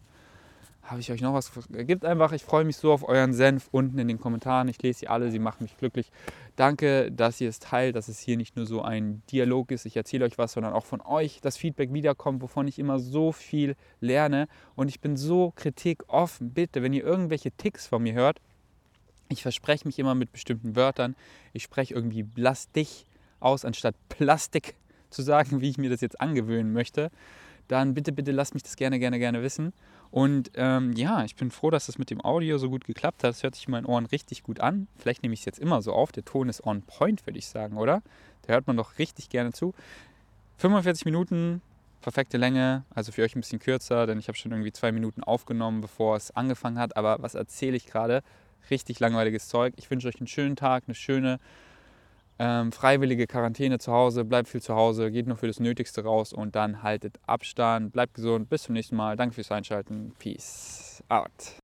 A: habe ich euch noch was? Gibt einfach, ich freue mich so auf euren Senf unten in den Kommentaren. Ich lese sie alle, sie machen mich glücklich. Danke, dass ihr es teilt, dass es hier nicht nur so ein Dialog ist, ich erzähle euch was, sondern auch von euch das Feedback wiederkommt, wovon ich immer so viel lerne. Und ich bin so kritikoffen. Bitte, wenn ihr irgendwelche Ticks von mir hört, ich verspreche mich immer mit bestimmten Wörtern. Ich spreche irgendwie Plastik aus, anstatt Plastik zu sagen, wie ich mir das jetzt angewöhnen möchte. Dann bitte, bitte lasst mich das gerne, gerne, gerne wissen. Und ähm, ja, ich bin froh, dass das mit dem Audio so gut geklappt hat. Es hört sich in meinen Ohren richtig gut an. Vielleicht nehme ich es jetzt immer so auf. Der Ton ist on point, würde ich sagen, oder? Da hört man doch richtig gerne zu. 45 Minuten, perfekte Länge. Also für euch ein bisschen kürzer, denn ich habe schon irgendwie zwei Minuten aufgenommen, bevor es angefangen hat. Aber was erzähle ich gerade? Richtig langweiliges Zeug. Ich wünsche euch einen schönen Tag, eine schöne ähm, freiwillige Quarantäne zu Hause, bleibt viel zu Hause, geht nur für das Nötigste raus und dann haltet Abstand, bleibt gesund. Bis zum nächsten Mal. Danke fürs Einschalten. Peace out.